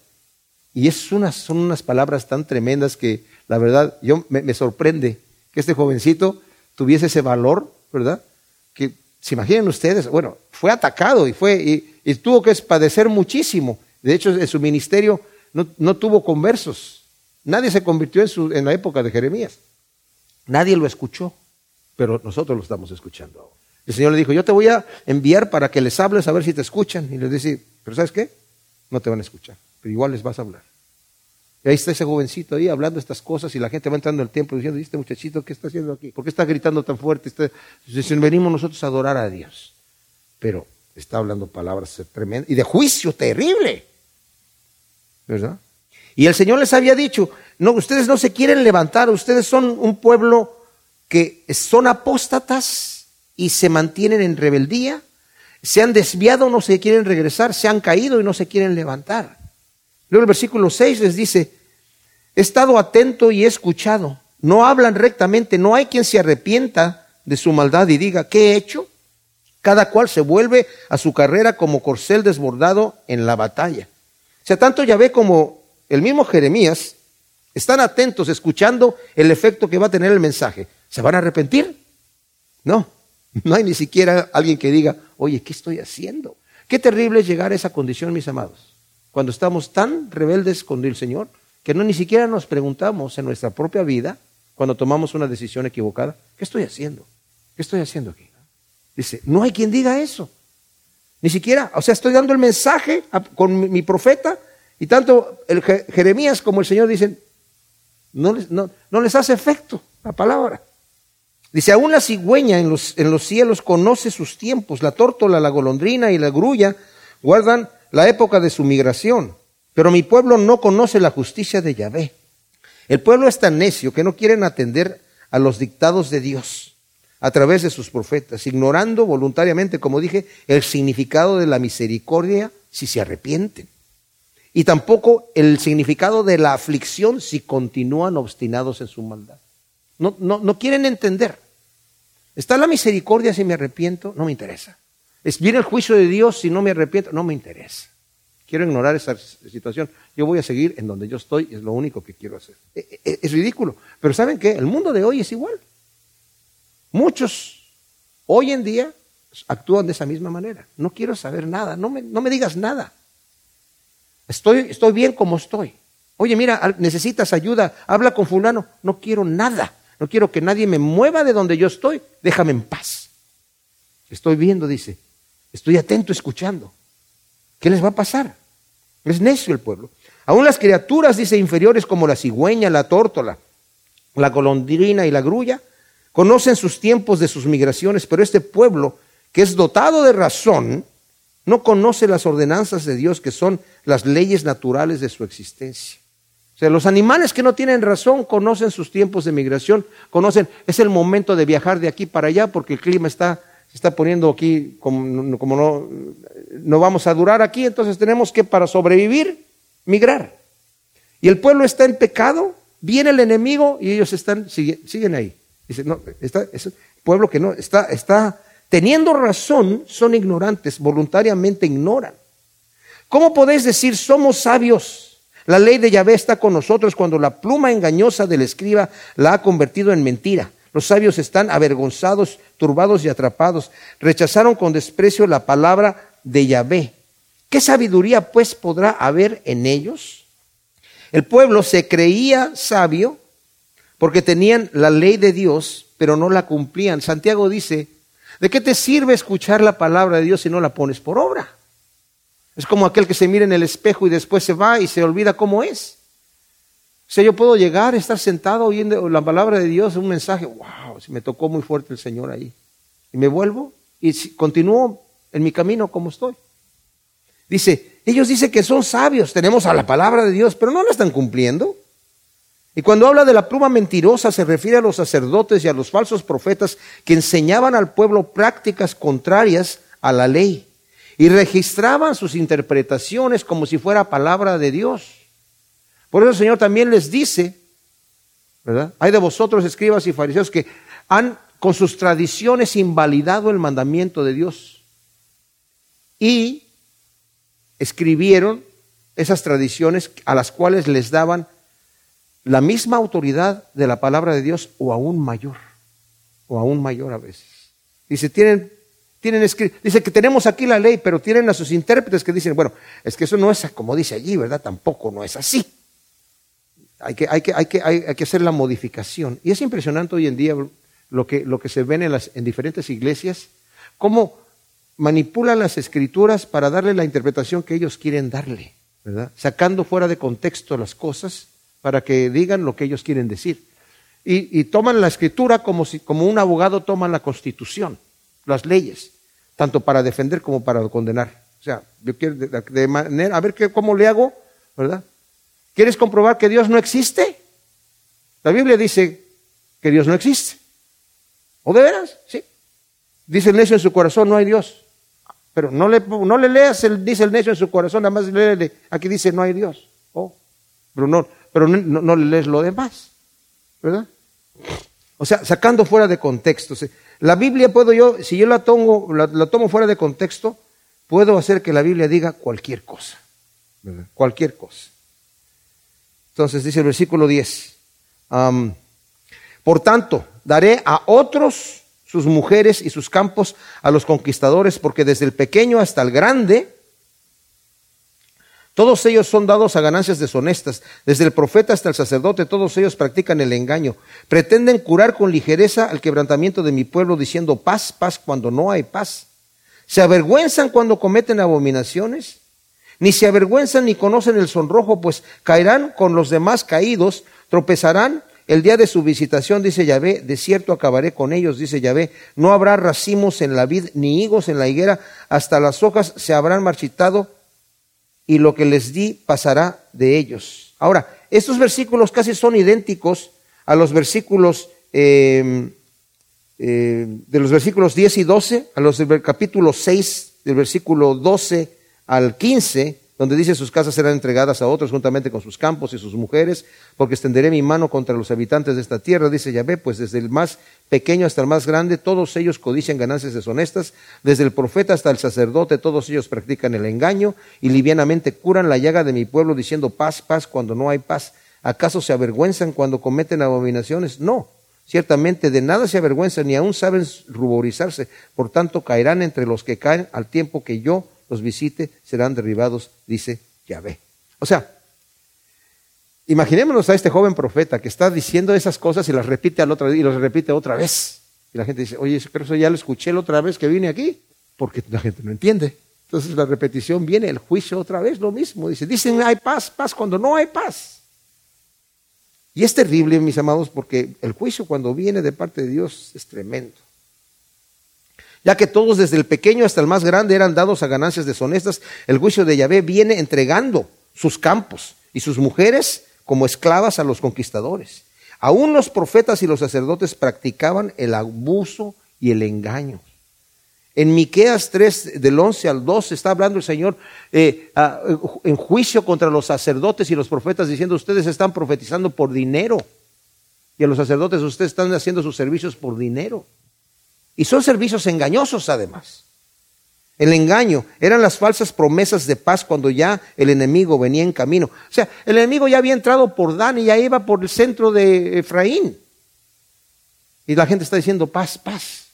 Y es son unas palabras tan tremendas que la verdad yo me sorprende que este jovencito tuviese ese valor ¿verdad? Que se imaginen ustedes, bueno, fue atacado y fue y, tuvo que padecer muchísimo. De hecho, en su ministerio no, tuvo conversos. Nadie se convirtió en, su, en la época de Jeremías. Nadie lo escuchó, pero nosotros lo estamos escuchando ahora. El Señor le dijo, yo te voy a enviar para que les hables a ver si te escuchan. Y les dice, pero ¿sabes qué? No te van a escuchar, pero igual les vas a hablar. Y ahí está ese jovencito ahí hablando estas cosas y la gente va entrando al templo diciendo, ¿y este muchachito qué está haciendo aquí? ¿Por qué está gritando tan fuerte? Dicen, venimos nosotros a adorar a Dios. Pero está hablando palabras tremendas y de juicio terrible. ¿Verdad? Y el Señor les había dicho, no, ustedes no se quieren levantar, ustedes son un pueblo que son apóstatas y se mantienen en rebeldía, se han desviado, no se quieren regresar, se han caído y no se quieren levantar. Luego el versículo 6 les dice, he estado atento y he escuchado, no hablan rectamente, no hay quien se arrepienta de su maldad y diga, ¿qué he hecho? Cada cual se vuelve a su carrera como corcel desbordado en la batalla. O sea, tanto Yahvé como el mismo Jeremías están atentos, escuchando el efecto que va a tener el mensaje. ¿Se van a arrepentir? No, no hay ni siquiera alguien que diga, oye, ¿qué estoy haciendo? Qué terrible es llegar a esa condición, mis amados, cuando estamos tan rebeldes con el Señor que no ni siquiera nos preguntamos en nuestra propia vida, cuando tomamos una decisión equivocada, ¿qué estoy haciendo? ¿Qué estoy haciendo aquí? Dice, no hay quien diga eso. Ni siquiera, o sea, estoy dando el mensaje con mi, profeta y tanto el Jeremías como el Señor dicen, no les, no, les hace efecto la palabra. Dice, aún la cigüeña en los, en los cielos conoce sus tiempos, la tórtola, la golondrina y la grulla guardan la época de su migración, pero mi pueblo no conoce la justicia de Yahvé. El pueblo es tan necio que no quieren atender a los dictados de Dios a través de sus profetas, ignorando voluntariamente, como dije, el significado de la misericordia si se arrepienten. Y tampoco el significado de la aflicción si continúan obstinados en su maldad. No, no, no quieren entender. ¿Está la misericordia si me arrepiento? No me interesa. ¿Viene el juicio de Dios si no me arrepiento? No me interesa. Quiero ignorar esa situación. Yo voy a seguir en donde yo estoy, es lo único que quiero hacer. E, e, es ridículo. Pero ¿saben qué? El mundo de hoy es igual. Muchos hoy en día actúan de esa misma manera. No quiero saber nada, no me, no me digas nada. Estoy, estoy bien como estoy. Oye, mira, necesitas ayuda, habla con fulano. No quiero nada. No quiero que nadie me mueva de donde yo estoy. Déjame en paz. Estoy viendo, dice. Estoy atento escuchando. ¿Qué les va a pasar? Es necio el pueblo. Aún las criaturas, dice, inferiores como la cigüeña, la tórtola, la golondrina y la grulla, conocen sus tiempos de sus migraciones, pero este pueblo, que es dotado de razón, no conoce las ordenanzas de Dios, que son las leyes naturales de su existencia. O sea, los animales que no tienen razón conocen sus tiempos de migración, conocen, es el momento de viajar de aquí para allá porque el clima está, se está poniendo aquí como, no, no vamos a durar aquí, entonces tenemos que para sobrevivir, migrar. Y el pueblo está en pecado, viene el enemigo y ellos están, siguen ahí. Dice, no, está, es un pueblo que no, está, está teniendo razón, son ignorantes, voluntariamente ignoran. ¿Cómo podéis decir somos sabios? La ley de Yahvé está con nosotros cuando la pluma engañosa del escriba la ha convertido en mentira. Los sabios están avergonzados, turbados y atrapados. Rechazaron con desprecio la palabra de Yahvé. ¿Qué sabiduría pues podrá haber en ellos? El pueblo se creía sabio porque tenían la ley de Dios, pero no la cumplían. Santiago dice, ¿de qué te sirve escuchar la palabra de Dios si no la pones por obra? Es como aquel que se mira en el espejo y después se va y se olvida cómo es. O sea, yo puedo llegar, estar sentado oyendo la palabra de Dios, un mensaje, wow, me tocó muy fuerte el Señor ahí. Y me vuelvo y continúo en mi camino como estoy. Dice, ellos dicen que son sabios, tenemos a la palabra de Dios, pero no la están cumpliendo. Y cuando habla de la pluma mentirosa se refiere a los sacerdotes y a los falsos profetas que enseñaban al pueblo prácticas contrarias a la ley y registraban sus interpretaciones como si fuera palabra de Dios. Por eso el Señor también les dice, ¿verdad? Hay de vosotros escribas y fariseos que han con sus tradiciones invalidado el mandamiento de Dios y escribieron esas tradiciones a las cuales les daban la misma autoridad de la palabra de Dios o aún mayor, o aún mayor a veces. Dice, tienen, tienen dice que tenemos aquí la ley, pero tienen a sus intérpretes que dicen, bueno, es que eso no es como dice allí, ¿verdad? Tampoco no es así. Hay que, hay que, hay que, hay, que hacer la modificación. Y es impresionante hoy en día lo que, lo que se ve en, las, en diferentes iglesias, cómo manipulan las escrituras para darle la interpretación que ellos quieren darle, ¿verdad? Sacando fuera de contexto las cosas para que digan lo que ellos quieren decir. Y, toman la escritura como, si, como un abogado toma la constitución, las leyes, tanto para defender como para condenar. O sea, yo quiero de, manera, a ver qué, cómo le hago, ¿verdad? ¿Quieres comprobar que Dios no existe? La Biblia dice que Dios no existe. ¿O de veras? Sí. Dice el necio en su corazón, no hay Dios. Pero no le, no le leas, dice el necio en su corazón, nada más léele. Aquí dice, no hay Dios. Oh, pero no, pero no, no le lees lo demás. ¿Verdad? O sea, sacando fuera de contexto. La Biblia puedo yo, si yo la tomo, la, tomo fuera de contexto, puedo hacer que la Biblia diga cualquier cosa. Cualquier cosa. Entonces dice el versículo 10. por tanto, daré a otros sus mujeres y sus campos a los conquistadores, porque desde el pequeño hasta el grande, todos ellos son dados a ganancias deshonestas. Desde el profeta hasta el sacerdote, todos ellos practican el engaño. Pretenden curar con ligereza al quebrantamiento de mi pueblo, diciendo paz, paz, cuando no hay paz. Se avergüenzan cuando cometen abominaciones. Ni se avergüenzan ni conocen el sonrojo, pues caerán con los demás caídos, tropezarán el día de su visitación, dice Yahvé, de cierto acabaré con ellos, dice Yahvé, no habrá racimos en la vid, ni higos en la higuera, hasta las hojas se habrán marchitado y lo que les di pasará de ellos. Ahora, estos versículos casi son idénticos a los versículos em, eh, de los versículos 10 y 12, a los del capítulo 6, del versículo 12 al 15, donde dice sus casas serán entregadas a otros juntamente con sus campos y sus mujeres, porque extenderé mi mano contra los habitantes de esta tierra, dice Yahvé, pues desde el más pequeño hasta el más grande, todos ellos codician ganancias deshonestas, desde el profeta hasta el sacerdote, todos ellos practican el engaño y livianamente curan la llaga de mi pueblo diciendo paz, paz cuando no hay paz. ¿Acaso se avergüenzan cuando cometen abominaciones? No, ciertamente de nada se avergüenzan ni aun saben ruborizarse, por tanto caerán entre los que caen al tiempo que yo los visite, serán derribados, dice Yahvé. O sea, imaginémonos a este joven profeta que está diciendo esas cosas y las repite al otro y las repite otra vez. Y la gente dice, oye, pero eso ya lo escuché la otra vez que vine aquí, porque la gente no entiende. Entonces la repetición viene, el juicio otra vez, lo mismo. Dice, dicen hay paz, paz cuando no hay paz. Y es terrible, mis amados, porque el juicio cuando viene de parte de Dios es tremendo ya que todos desde el pequeño hasta el más grande eran dados a ganancias deshonestas, el juicio de Yahvé viene entregando sus campos y sus mujeres como esclavas a los conquistadores. Aún los profetas y los sacerdotes practicaban el abuso y el engaño. En Miqueas 3, del 11 al 12, está hablando el Señor eh, en juicio contra los sacerdotes y los profetas, diciendo, ustedes están profetizando por dinero. Y a los sacerdotes, ustedes están haciendo sus servicios por dinero. Y son servicios engañosos además. El engaño eran las falsas promesas de paz cuando ya el enemigo venía en camino. O sea, el enemigo ya había entrado por Dan y ya iba por el centro de Efraín. Y la gente está diciendo paz, paz.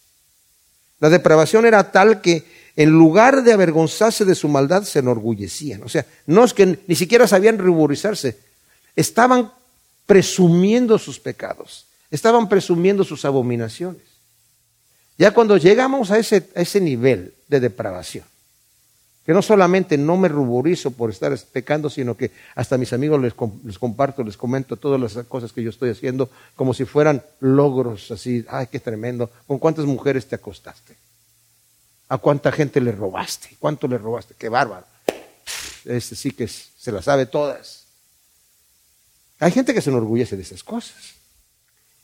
La depravación era tal que en lugar de avergonzarse de su maldad se enorgullecían. O sea, no es que ni siquiera sabían ruborizarse, estaban presumiendo sus pecados, estaban presumiendo sus abominaciones. Ya cuando llegamos a ese, ese nivel de depravación, que no solamente no me ruborizo por estar pecando, sino que hasta a mis amigos les, les, comparto, les comento todas las cosas que yo estoy haciendo como si fueran logros así, ay, qué tremendo, ¿con cuántas mujeres te acostaste? ¿A cuánta gente le robaste? ¿Cuánto le robaste? Qué bárbaro. Este sí que se las sabe todas. Hay gente que se enorgullece de esas cosas.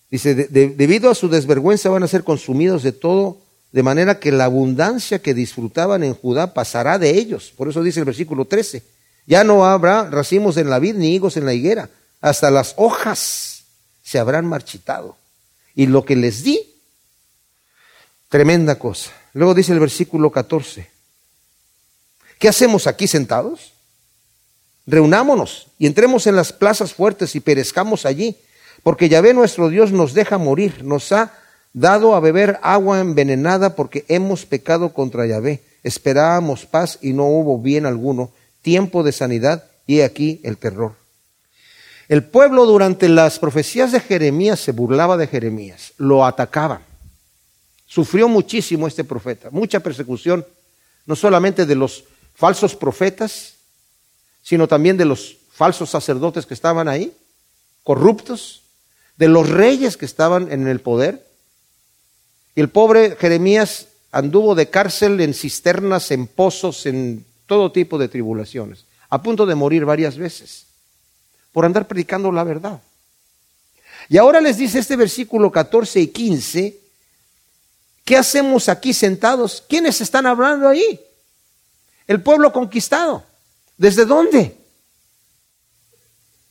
Dice, debido a su desvergüenza van a ser consumidos de todo, de manera que la abundancia que disfrutaban en Judá pasará de ellos. Por eso dice el versículo 13, ya no habrá racimos en la vid ni higos en la higuera, hasta las hojas se habrán marchitado. Y lo que les di, tremenda cosa. Luego dice el versículo 14, ¿qué hacemos aquí sentados? Reunámonos y entremos en las plazas fuertes y perezcamos allí porque Yahvé nuestro Dios nos deja morir, nos ha dado a beber agua envenenada porque hemos pecado contra Yahvé. Esperábamos paz y no hubo bien alguno, tiempo de sanidad y aquí el terror. El pueblo durante las profecías de Jeremías se burlaba de Jeremías, lo atacaba. Sufrió muchísimo este profeta, mucha persecución, no solamente de los falsos profetas, sino también de los falsos sacerdotes que estaban ahí, corruptos, de los reyes que estaban en el poder. Y el pobre Jeremías anduvo de cárcel en cisternas, en pozos, en todo tipo de tribulaciones, a punto de morir varias veces por andar predicando la verdad. Y ahora les dice este versículo 14 y 15, ¿qué hacemos aquí sentados? ¿Quiénes están hablando ahí? El pueblo conquistado. ¿Desde dónde?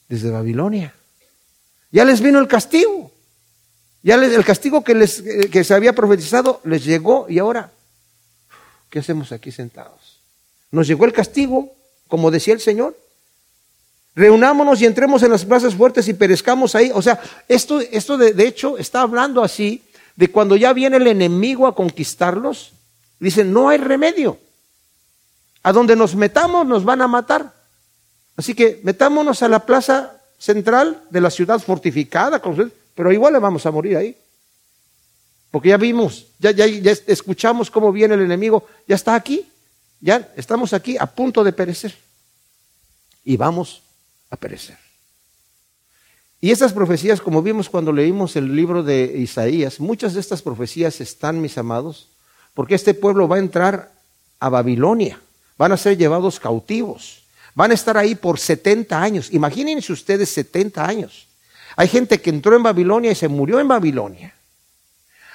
Desde Babilonia. Ya les vino el castigo. Ya el castigo que, les, que se había profetizado les llegó y ahora, ¿qué hacemos aquí sentados? Nos llegó el castigo, como decía el Señor. Reunámonos y entremos en las plazas fuertes y perezcamos ahí. O sea, esto, esto de, de hecho está hablando así de cuando ya viene el enemigo a conquistarlos. Dicen, no hay remedio. A donde nos metamos nos van a matar. Así que metámonos a la plaza central de la ciudad fortificada, pero igual le vamos a morir ahí. Porque ya vimos, ya, ya, escuchamos cómo viene el enemigo, ya está aquí, ya estamos aquí a punto de perecer. Y vamos a perecer. Y estas profecías, como vimos cuando leímos el libro de Isaías, muchas de estas profecías están, mis amados, porque este pueblo va a entrar a Babilonia, van a ser llevados cautivos. Van a estar ahí por 70 años. Imagínense ustedes 70 años. Hay gente que entró en Babilonia y se murió en Babilonia.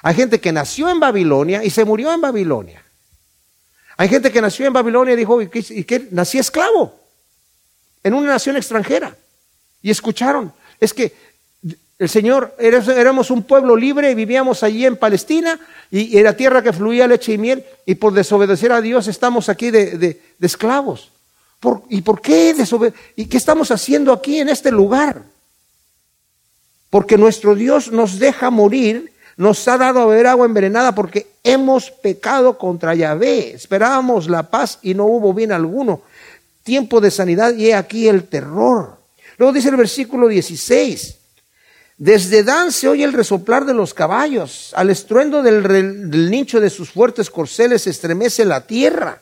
Hay gente que nació en Babilonia y se murió en Babilonia. Hay gente que nació en Babilonia y dijo, ¿y qué? Nací esclavo en una nación extranjera. Y escucharon, es que el Señor, éramos un pueblo libre y vivíamos allí en Palestina y era tierra que fluía leche y miel y por desobedecer a Dios estamos aquí de esclavos. ¿Y por qué ¿Y qué estamos haciendo aquí en este lugar? Porque nuestro Dios nos deja morir, nos ha dado a beber agua envenenada porque hemos pecado contra Yahvé. Esperábamos la paz y no hubo bien alguno. Tiempo de sanidad y he aquí el terror. Luego dice el versículo 16. Desde Dan se oye el resoplar de los caballos, al estruendo del, del nicho de sus fuertes corceles estremece la tierra.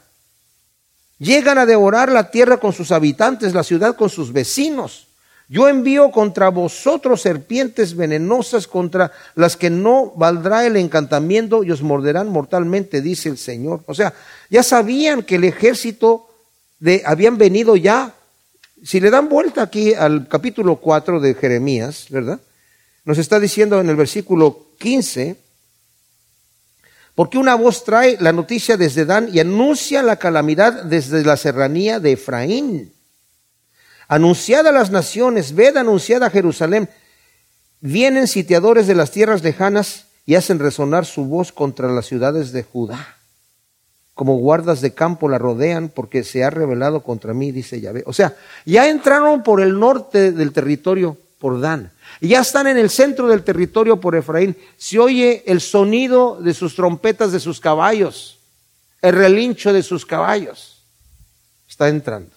Llegan a devorar la tierra con sus habitantes, la ciudad con sus vecinos. Yo envío contra vosotros serpientes venenosas contra las que no valdrá el encantamiento y os morderán mortalmente, dice el Señor. O sea, ya sabían que el ejército de habían venido ya. Si le dan vuelta aquí al capítulo 4 de Jeremías, ¿verdad? Nos está diciendo en el versículo 15, porque una voz trae la noticia desde Dan y anuncia la calamidad desde la serranía de Efraín. Anunciada a las naciones, ved anunciada a Jerusalén. Vienen sitiadores de las tierras lejanas y hacen resonar su voz contra las ciudades de Judá. Como guardas de campo la rodean porque se ha rebelado contra mí, dice Yahvé. O sea, ya entraron por el norte del territorio, por Dan. Ya están en el centro del territorio por Efraín. Se oye el sonido de sus trompetas de sus caballos, el relincho de sus caballos. Está entrando.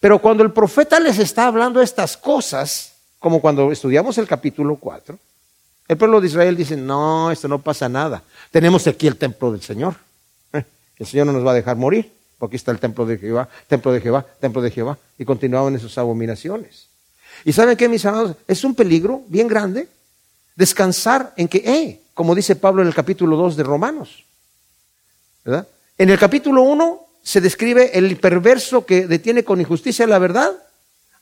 Pero cuando el profeta les está hablando estas cosas, como cuando estudiamos el capítulo 4, el pueblo de Israel dice, no, esto no pasa nada. Tenemos aquí el templo del Señor. El Señor no nos va a dejar morir, porque aquí está el templo de Jehová, templo de Jehová, templo de Jehová, y continuaban en sus abominaciones. Y saben qué, mis amados, es un peligro bien grande descansar en que, eh, como dice Pablo en el capítulo 2 de Romanos. ¿verdad? En el capítulo 1 se describe el perverso que detiene con injusticia la verdad,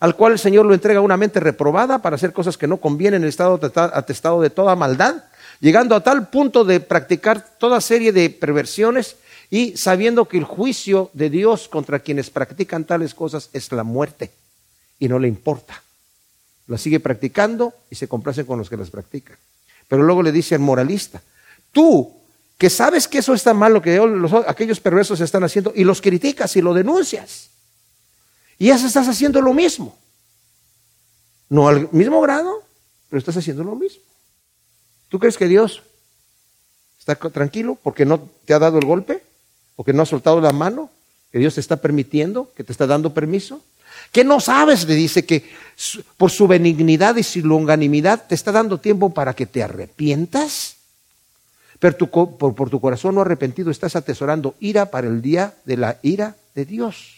al cual el Señor lo entrega una mente reprobada para hacer cosas que no convienen en el estado atestado de toda maldad, llegando a tal punto de practicar toda serie de perversiones y sabiendo que el juicio de Dios contra quienes practican tales cosas es la muerte y no le importa la sigue practicando y se complace con los que las practican. Pero luego le dice al moralista, tú que sabes que eso está mal, lo que aquellos perversos están haciendo, y los criticas y lo denuncias. Y ya estás haciendo lo mismo. No al mismo grado, pero estás haciendo lo mismo. ¿Tú crees que Dios está tranquilo porque no te ha dado el golpe? ¿O que no ha soltado la mano? ¿Que Dios te está permitiendo? ¿Que te está dando permiso? ¿Qué no sabes? Le dice que por su benignidad y su longanimidad te está dando tiempo para que te arrepientas. Pero por, tu corazón no arrepentido estás atesorando ira para el día de la ira de Dios,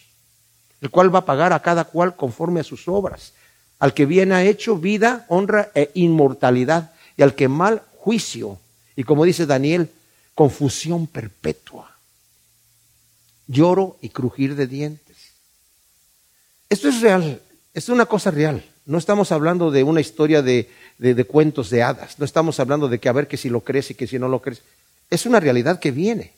el cual va a pagar a cada cual conforme a sus obras. Al que bien ha hecho vida, honra e inmortalidad, y al que mal juicio, y como dice Daniel, confusión perpetua, lloro y crujir de dientes. Esto es real, es una cosa real. no estamos hablando de una historia de, de, cuentos de hadas, no estamos hablando de que a ver que si lo crees y que si no lo crees. Es una realidad que viene.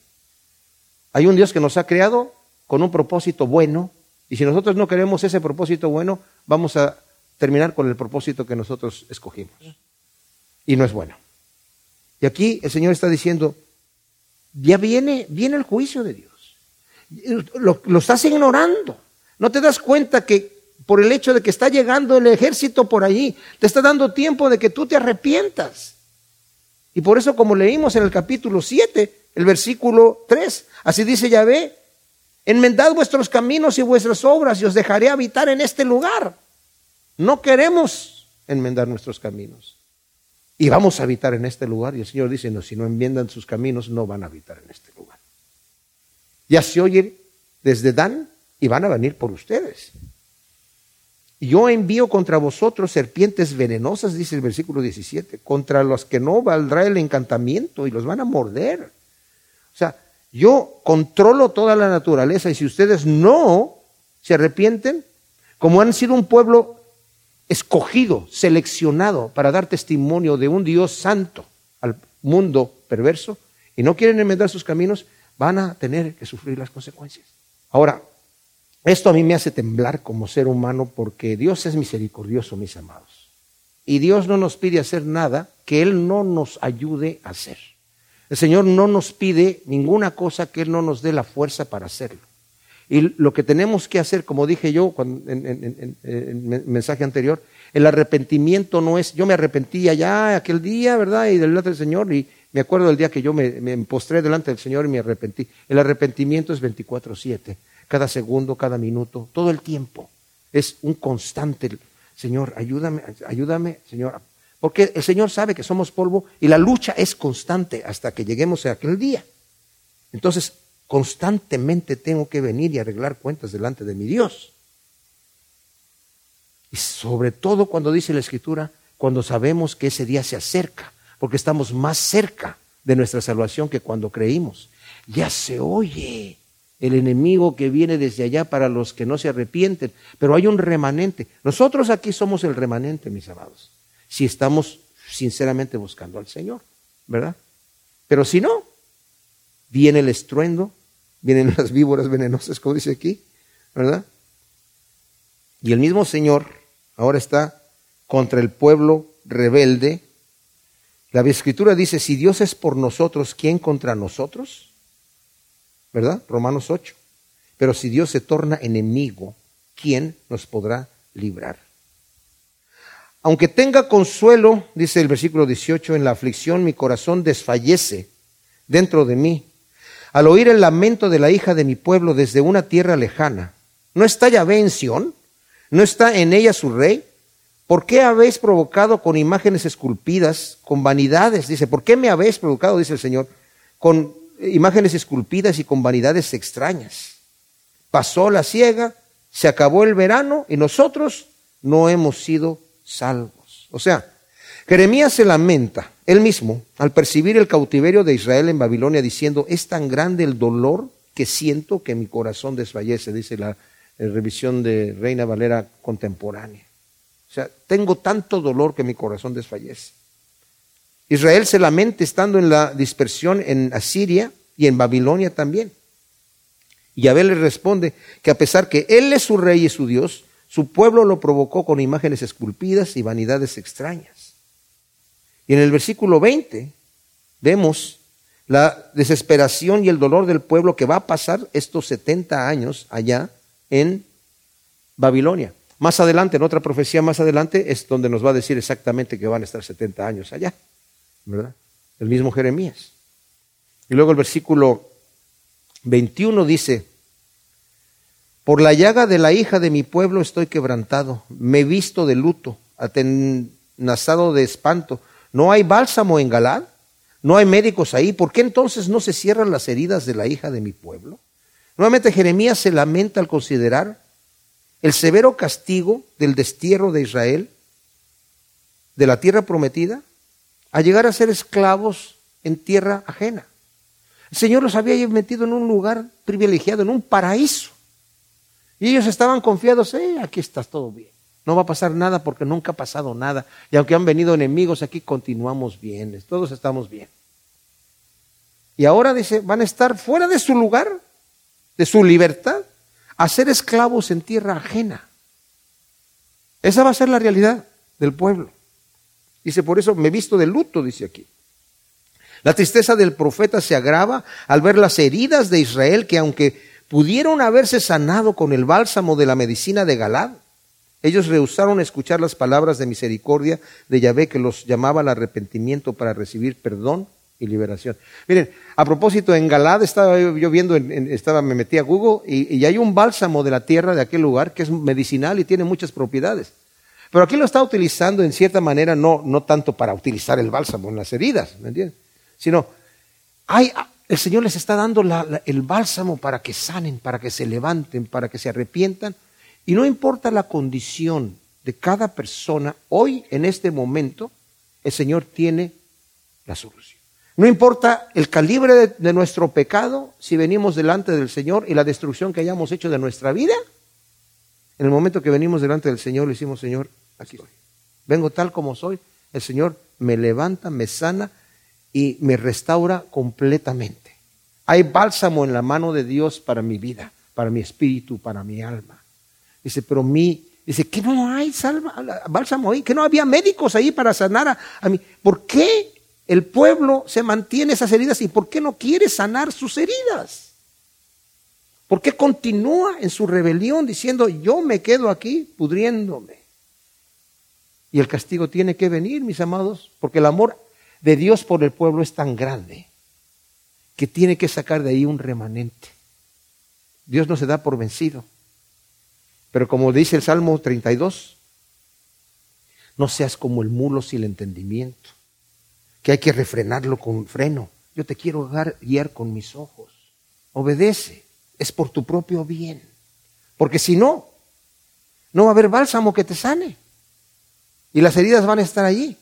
Hay un Dios que nos ha creado con un propósito bueno y si nosotros no queremos ese propósito bueno, vamos a terminar con el propósito que nosotros escogimos. Y no es bueno. Y aquí el Señor está diciendo, ya viene, viene el juicio de Dios. Lo, lo estás ignorando. No te das cuenta que por el hecho de que está llegando el ejército por allí, te está dando tiempo de que tú te arrepientas. Y por eso, como leímos en el capítulo 7, el versículo 3, así dice Yahvé, enmendad vuestros caminos y vuestras obras y os dejaré habitar en este lugar. No queremos enmendar nuestros caminos. Y vamos a habitar en este lugar. Y el Señor dice, no, si no enmiendan sus caminos, no van a habitar en este lugar. Ya se oye desde Dan y van a venir por ustedes. Yo envío contra vosotros serpientes venenosas, dice el versículo 17, contra los que no valdrá el encantamiento y los van a morder. O sea, yo controlo toda la naturaleza y si ustedes no se arrepienten, como han sido un pueblo escogido, seleccionado para dar testimonio de un Dios santo al mundo perverso y no quieren enmendar sus caminos, van a tener que sufrir las consecuencias. Ahora, esto a mí me hace temblar como ser humano porque Dios es misericordioso, mis amados. Y Dios no nos pide hacer nada que Él no nos ayude a hacer. El Señor no nos pide ninguna cosa que Él no nos dé la fuerza para hacerlo. Y lo que tenemos que hacer, como dije yo en, el mensaje anterior, el arrepentimiento no es, yo me arrepentí allá aquel día, ¿verdad? Y delante del Señor, y me acuerdo del día que yo me, me postré delante del Señor y me arrepentí. El arrepentimiento es 24-7, cada segundo, cada minuto, todo el tiempo. Es un constante, Señor, ayúdame, ayúdame, Señor. Porque el Señor sabe que somos polvo y la lucha es constante hasta que lleguemos a aquel día. Entonces, constantemente tengo que venir y arreglar cuentas delante de mi Dios. Y sobre todo cuando dice la Escritura, cuando sabemos que ese día se acerca, porque estamos más cerca de nuestra salvación que cuando creímos. Ya se oye el enemigo que viene desde allá para los que no se arrepienten, pero hay un remanente. Nosotros aquí somos el remanente, mis amados, si estamos sinceramente buscando al Señor, ¿verdad? Pero si no, viene el estruendo, vienen las víboras venenosas, como dice aquí, ¿verdad? Y el mismo Señor ahora está contra el pueblo rebelde. La escritura dice, si Dios es por nosotros, ¿quién contra nosotros? ¿Verdad? Romanos 8. Pero si Dios se torna enemigo, ¿quién nos podrá librar? Aunque tenga consuelo, dice el versículo 18, en la aflicción mi corazón desfallece dentro de mí al oír el lamento de la hija de mi pueblo desde una tierra lejana. ¿No está Yahvé en Sión? ¿No está en ella su rey? ¿Por qué habéis provocado con imágenes esculpidas, con vanidades? Dice, ¿por qué me habéis provocado, dice el Señor, con imágenes esculpidas y con vanidades extrañas? Pasó la ciega, se acabó el verano y nosotros no hemos sido salvos. O sea, Jeremías se lamenta él mismo al percibir el cautiverio de Israel en Babilonia diciendo, es tan grande el dolor que siento que mi corazón desfallece, dice la, revisión de Reina Valera contemporánea. O sea, tengo tanto dolor que mi corazón desfallece. Israel se lamenta estando en la dispersión en Asiria y en Babilonia también. Y Abel le responde que a pesar que Él es su rey y su Dios, su pueblo lo provocó con imágenes esculpidas y vanidades extrañas. Y en el versículo 20 vemos la desesperación y el dolor del pueblo que va a pasar estos 70 años allá en Babilonia. Más adelante, en otra profecía más adelante, es donde nos va a decir exactamente que van a estar 70 años allá, ¿verdad? El mismo Jeremías. Y luego el versículo 21 dice, por la llaga de la hija de mi pueblo estoy quebrantado, me he visto de luto, atenazado de espanto, ¿No hay bálsamo en Galad? ¿No hay médicos ahí? ¿Por qué entonces no se cierran las heridas de la hija de mi pueblo? Nuevamente Jeremías se lamenta al considerar el severo castigo del destierro de Israel de la tierra prometida a llegar a ser esclavos en tierra ajena. El Señor los había metido en un lugar privilegiado, en un paraíso. Y ellos estaban confiados, eh, aquí está todo bien. No va a pasar nada porque nunca ha pasado nada. Y aunque han venido enemigos aquí, continuamos bien. Todos estamos bien. Y ahora dice, van a estar fuera de su lugar, de su libertad, a ser esclavos en tierra ajena. Esa va a ser la realidad del pueblo. Dice, por eso me visto de luto, dice aquí. La tristeza del profeta se agrava al ver las heridas de Israel que aunque pudieron haberse sanado con el bálsamo de la medicina de Galad, ellos rehusaron escuchar las palabras de misericordia de Yahvé que los llamaba al arrepentimiento para recibir perdón y liberación. Miren, a propósito, en Galad estaba yo viendo, estaba, me metí a Google y, y hay un bálsamo de la tierra de aquel lugar que es medicinal y tiene muchas propiedades. Pero aquí lo está utilizando en cierta manera, no, no tanto para utilizar el bálsamo en las heridas, ¿me entiendes? Sino, hay, el Señor les está dando el bálsamo para que sanen, para que se levanten, para que se arrepientan. Y no importa la condición de cada persona, hoy en este momento, el Señor tiene la solución. No importa el calibre de, nuestro pecado, si venimos delante del Señor y la destrucción que hayamos hecho de nuestra vida, en el momento que venimos delante del Señor le decimos, Señor, aquí estoy. Vengo tal como soy. El Señor me levanta, me sana y me restaura completamente. Hay bálsamo en la mano de Dios para mi vida, para mi espíritu, para mi alma. Dice, pero mí, dice, que no hay bálsamo ahí, que no había médicos ahí para sanar a mí. ¿Por qué el pueblo se mantiene esas heridas y por qué no quiere sanar sus heridas? ¿Por qué continúa en su rebelión diciendo, yo me quedo aquí pudriéndome? Y el castigo tiene que venir, mis amados, porque el amor de Dios por el pueblo es tan grande que tiene que sacar de ahí un remanente. Dios no se da por vencido. Pero como dice el Salmo 32, no seas como el mulo sin entendimiento, que hay que refrenarlo con freno. Yo te quiero guiar con mis ojos. Obedece, es por tu propio bien. Porque si no, no va a haber bálsamo que te sane. Y las heridas van a estar allí.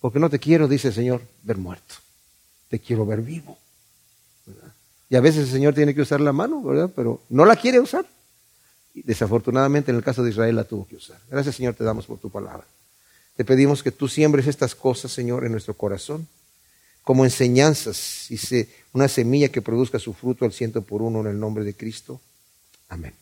Porque no te quiero, dice el Señor, ver muerto. Te quiero ver vivo. Y a veces el Señor tiene que usar la mano, ¿verdad? Pero no la quiere usar. Y desafortunadamente en el caso de Israel la tuvo que usar. Gracias Señor te damos por tu palabra. Te pedimos que tú siembres estas cosas, Señor, en nuestro corazón, como enseñanzas, una semilla que produzca su fruto al ciento por uno en el nombre de Cristo. Amén.